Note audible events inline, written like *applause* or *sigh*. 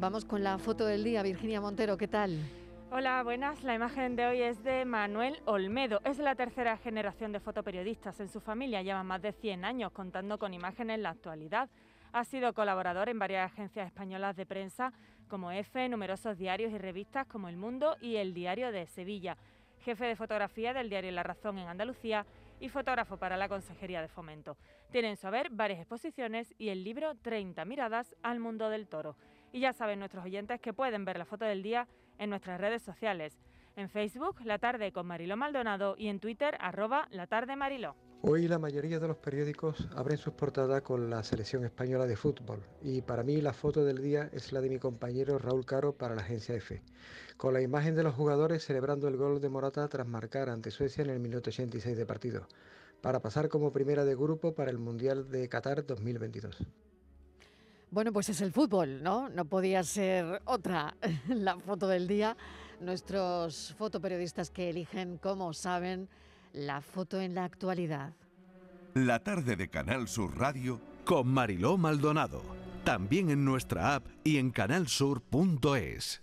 Vamos con la foto del día, Virginia Montero, ¿qué tal? Hola, buenas. La imagen de hoy es de Manuel Olmedo. Es la tercera generación de fotoperiodistas en su familia. Lleva más de 100 años contando con imágenes en la actualidad. Ha sido colaborador en varias agencias españolas de prensa como EFE, numerosos diarios y revistas como El Mundo y El Diario de Sevilla. Jefe de fotografía del diario La Razón en Andalucía y fotógrafo para la Consejería de Fomento. Tiene en su haber varias exposiciones y el libro 30 miradas al mundo del toro. Y ya saben nuestros oyentes que pueden ver la foto del día en nuestras redes sociales. En Facebook, La Tarde con Mariló Maldonado y en Twitter, arroba La Tarde Mariló. Hoy la mayoría de los periódicos abren sus portadas con la selección española de fútbol y para mí la foto del día es la de mi compañero Raúl Caro para la agencia EFE, con la imagen de los jugadores celebrando el gol de Morata tras marcar ante Suecia en el minuto 86 de partido, para pasar como primera de grupo para el Mundial de Qatar 2022. Bueno, pues es el fútbol, ¿no? No podía ser otra *laughs* la foto del día. Nuestros fotoperiodistas que eligen, como saben, la foto en la actualidad. La tarde de Canal Sur Radio con Mariló Maldonado. También en nuestra app y en canalsur.es.